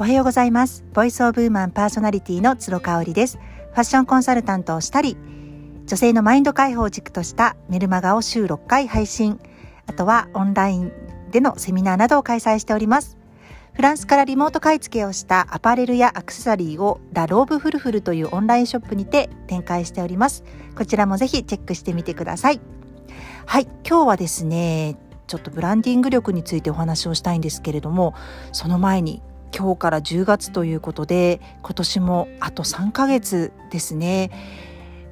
おはようございます。ボイスオブウーマンパーソナリティの鶴香織です。ファッションコンサルタントをしたり女性のマインド解放軸としたメルマガを週6回配信あとはオンラインでのセミナーなどを開催しております。フランスからリモート買い付けをしたアパレルやアクセサリーをラ・ローブフルフルというオンラインショップにて展開しております。こちらもぜひチェックしてみてください。はい今日はですねちょっとブランディング力についてお話をしたいんですけれどもその前に今日から10月ということで今年もあと3ヶ月ですね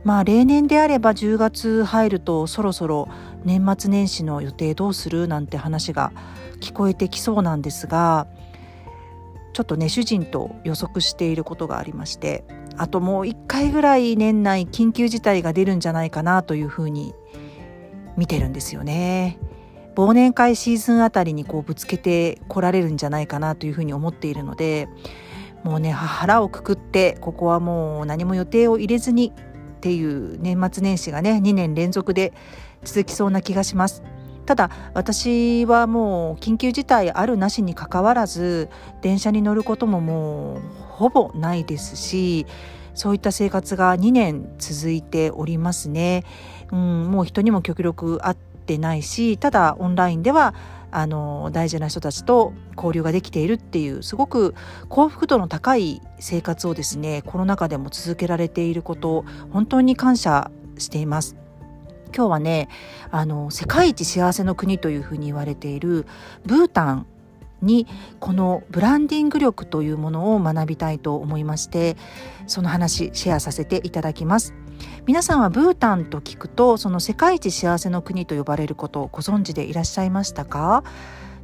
まあ例年であれば10月入るとそろそろ年末年始の予定どうするなんて話が聞こえてきそうなんですがちょっとね主人と予測していることがありましてあともう1回ぐらい年内緊急事態が出るんじゃないかなというふうに見てるんですよね。忘年会シーズンあたりにこうぶつけてこられるんじゃないかなというふうに思っているのでもうね腹をくくってここはもう何も予定を入れずにっていう年末年始がね2年連続で続きそうな気がします。ただ私はもう緊急事態あるなしにかかわらず電車に乗ることももうほぼないですしそういった生活が2年続いておりますね。うん、もう人にも極力会ってないしただオンラインではあの大事な人たちと交流ができているっていうすごく幸福度の高い生活をですねコロナ禍でも続けられていること本当に感謝しています。今日はねあの世界一幸せの国というふうに言われているブータンにこのブランディング力というものを学びたいと思いましてその話シェアさせていただきます。皆さんはブータンと聞くとその世界一幸せの国と呼ばれることをご存知でいらっしゃいましたか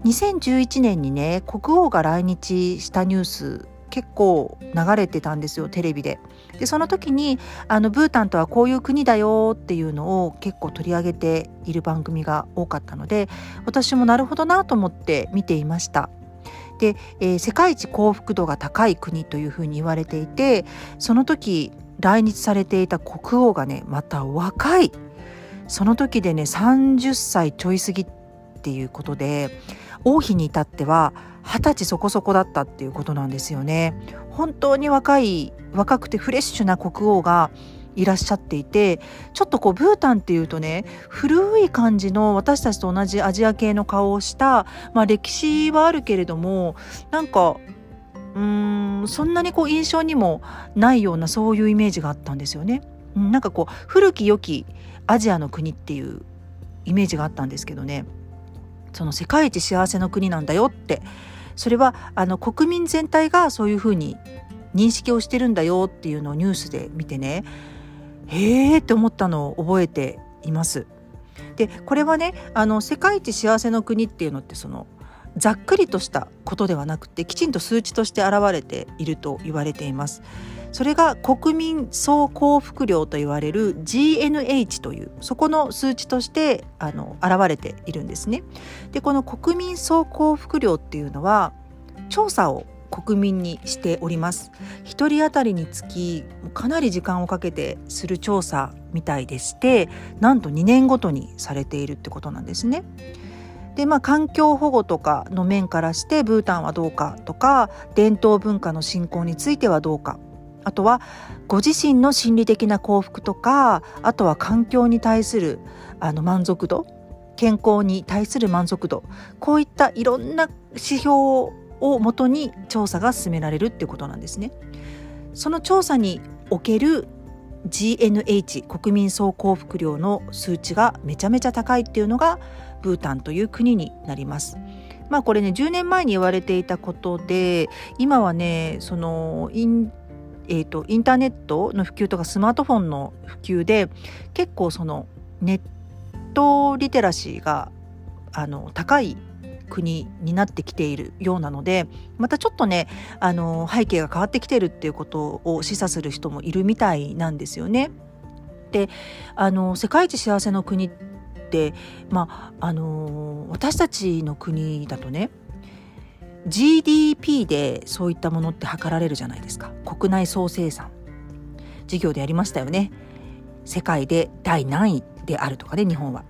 ？2011年にね国王が来日したニュース結構流れてたんですよテレビで。でその時にあのブータンとはこういう国だよっていうのを結構取り上げている番組が多かったので私もなるほどなと思って見ていました。で、えー、世界一幸福度が高い国というふうに言われていてその時来日されていた国王がねまた若いその時でね30歳ちょい過ぎっていうことで王妃に至っては二十歳そこそこだったっていうことなんですよね。本当に若い若くてフレッシュな国王がいらっしゃっていてちょっとこうブータンっていうとね古い感じの私たちと同じアジア系の顔をした、まあ、歴史はあるけれどもなんかうーんそんなにこう印象にもないようなそういうイメージがあったんですよね。なんかこう古き良きアジアの国っていうイメージがあったんですけどねその世界一幸せの国なんだよってそれはあの国民全体がそういうふうに認識をしてるんだよっていうのをニュースで見てねへえって思ったのを覚えています。でこれはねあの世界一幸せの国っていうのってそのざっくりとしたことではなくてきちんと数値として現れていると言われています。それが国民総幸福量と言われる GNH というそこの数値としてあの現れているんですね。でこの国民総幸福量っていうのは調査を国民にしております1人当たりにつきかなり時間をかけてする調査みたいでしてなんと2年ごとにされているってことなんですね。でまあ環境保護とかの面からしてブータンはどうかとか伝統文化の振興についてはどうかあとはご自身の心理的な幸福とかあとは環境に対するあの満足度健康に対する満足度こういったいろんな指標をもとに調査が進められるっていうことなんですね。その調査における GNH 国民総幸福量の数値がめちゃめちゃ高いっていうのがブータンという国になります。まあこれね10年前に言われていたことで今はねそのイン,、えーと、インターネットの普及とかスマートフォンの普及で結構そのネットリテラシーがあの高い国になってきているようなのでまたちょっとねあの背景が変わってきてるっていうことを示唆する人もいるみたいなんですよね。であの世界一幸せの国っまああの私たちの国だとね GDP でそういったものって測られるじゃないですか。国内総生産。事業でやりましたよね。世界で第何位であるとかね日本は。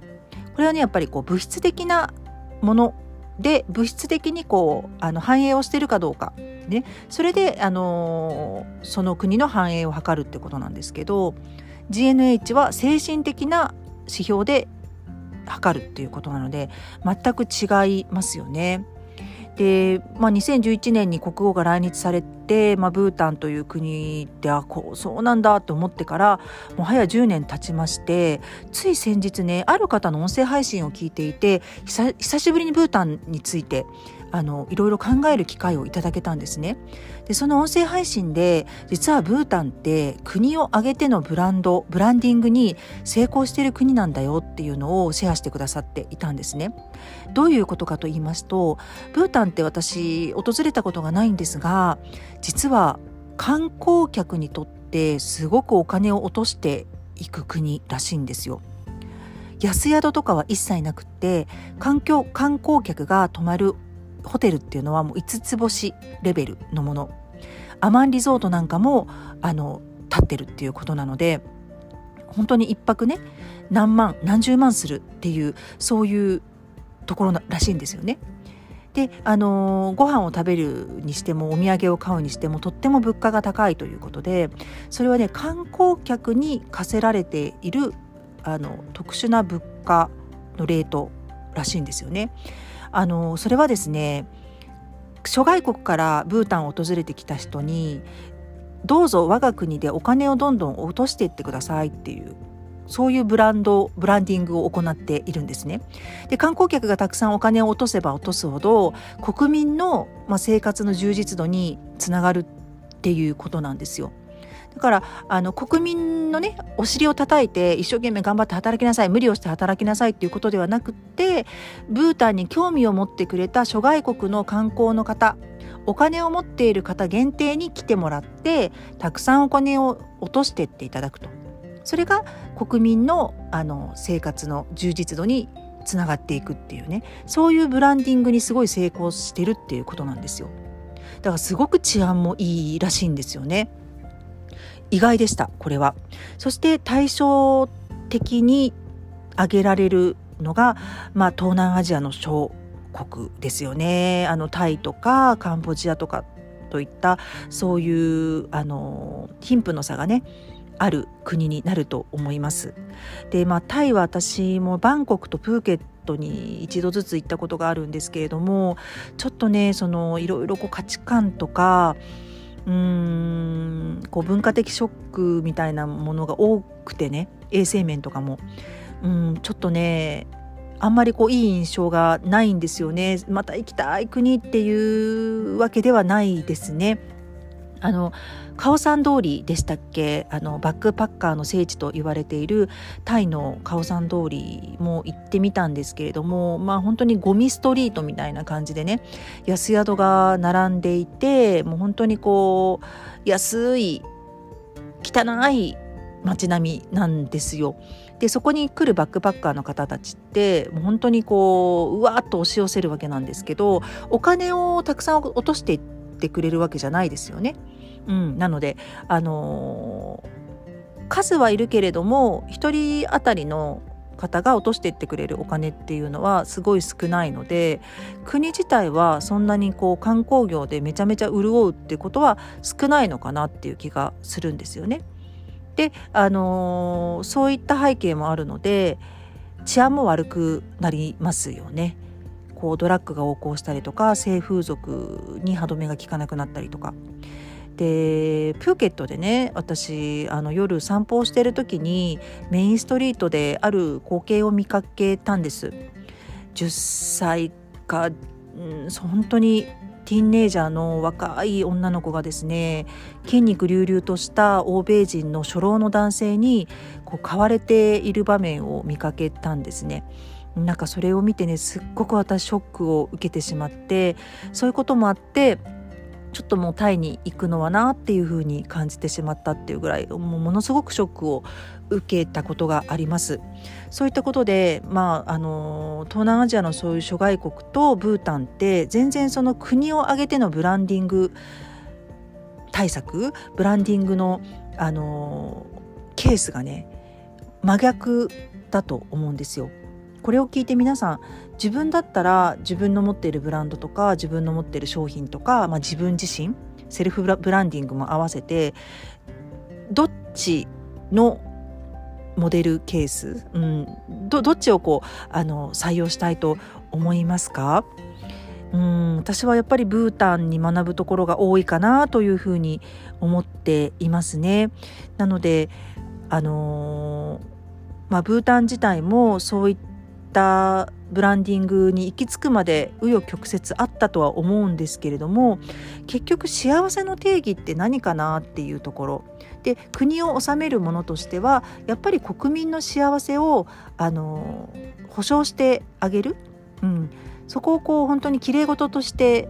これはねやっぱりこう物質的なもので物質的にこうあの反映をしてるかどうか。ね、それで、あのー、その国の繁栄を図るってことなんですけど GNH は精神的な指標で測るっていうことなので全く違いますよね。で、まあ、2011年に国王が来日されて、まあ、ブータンという国であこうそうなんだと思ってからもう早10年経ちましてつい先日ねある方の音声配信を聞いていて久しぶりにブータンについてあのいろいろ考える機会をいただけたんですね。でその音声配信で実はブータンって国を挙げてのブランドブランディングに成功している国なんだよっていうのをシェアしてくださっていたんですね。どういうことかと言いますとブータンって私訪れたことがないんですが実は観光客にとってすごくお金を落としていく国らしいんですよ。安宿とかは一切なくって観光観光客が泊まるホテルっていうのはもう5つ星レベルのものアマンリゾートなんかもあの立ってるっていうことなので本当に1泊ね何万何十万するっていうそういうところらしいんですよね。であのー、ご飯を食べるにしてもお土産を買うにしてもとっても物価が高いということでそれはね観光客に課せられているあの特殊な物価のレートらしいんですよね。あのそれはですね諸外国からブータンを訪れてきた人にどうぞ我が国でお金をどんどん落としていってくださいっていうそういうブランドブランディングを行っているんですね。で観光客がたくさんお金を落とせば落とすほど国民の、まあ、生活の充実度につながるっていうことなんですよ。だからあの国民のねお尻を叩いて一生懸命頑張って働きなさい無理をして働きなさいっていうことではなくってブータンに興味を持ってくれた諸外国の観光の方お金を持っている方限定に来てもらってたくさんお金を落としてっていただくと。それが国民のあの生活の充実度につながっていくっていうね。そういうブランディングにすごい成功してるっていうことなんですよ。だからすごく治安もいいらしいんですよね。意外でしたこれは。そして対照的に挙げられるのが、まあ、東南アジアの小国ですよねあのタイとかカンボジアとかといったそういうあの貧富の差がねある国になると思います。でまあタイは私もバンコクとプーケットに一度ずつ行ったことがあるんですけれどもちょっとねそのいろいろこう価値観とかうーん。こう文化的ショックみたいなものが多くてね。衛生面とかも。うん。ちょっとねあんまりこういい印象がないんですよね。また行きたい国っていうわけではないですね。あのカオサン通りでしたっけ？あのバックパッカーの聖地と言われているタイのカオサン通りも行ってみたんですけれどもまあ本当にゴミストリートみたいな感じでね安宿が並んでいてもう本当にこう安い汚い街並みなんですよ。でそこに来るバックパッカーの方たちってもう本当にこううわーっと押し寄せるわけなんですけどお金をたくさん落としていっってくれるわけじゃないですよね。うん、なので、あのー、数はいるけれども1人当たりの方が落としていってくれるお金っていうのはすごい少ないので国自体はそんなにこう観光業でめちゃめちゃ潤うってことは少ないのかなっていう気がするんですよね。で、あのー、そういった背景もあるので治安も悪くなりますよね。こうドラッグが横行したりとか性風俗に歯止めが効かなくなったりとか。でプーケットでね私あの夜散歩をしてる時にメインストリートである光景を見かけたんです10歳か、うん、本当にティーンネイジャーの若い女の子がですね筋肉隆々とした欧米人の初老の男性にこう買われている場面を見かけたんですね。なんかそれを見てねすっごく私ショックを受けてしまってそういうこともあってちょっともうタイに行くのはなっていうふうに感じてしまったっていうぐらいもうものすごくショックを受けたことがあります。そういったことで、まあ、あの東南アジアのそういう諸外国とブータンって全然その国を挙げてのブランディング対策ブランディングの、あのケースがね真逆だと思うんですよ。これを聞いて皆さん自分だったら自分の持っているブランドとか自分の持っている商品とか、まあ、自分自身セルフブランディングも合わせてどっちのモデルケース、うん、どどっちをこうあの採用したいと思いますか？うん私はやっぱりブータンに学ぶところが多いかなというふうに思っていますね。なのであのー、まあ、ブータン自体もそういったったブランディングに行き着くまで紆余曲折あったとは思うんですけれども結局幸せの定義って何かなっていうところ。で国を治めるものとしてはやっぱり国民の幸せをあの保障してあげる、うん、そこをこう本当にきれい事として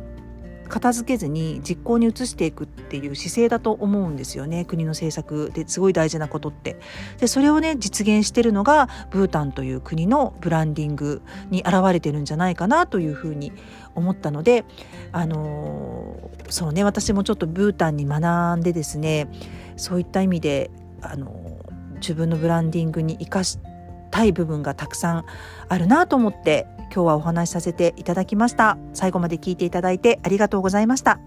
片付けずに実行に移していくっていう姿勢だと思うんですよね。国の政策ですごい大事なことって。でそれをね実現してるのがブータンという国のブランディングに現れてるんじゃないかなというふうに思ったのであのー、そうね私もちょっとブータンに学んでですねそういった意味であのー、自分のブランディングに生かしたい部分がたくさんあるなと思って今日はお話しさせていただきました。最後まで聞いていただいてありがとうございました。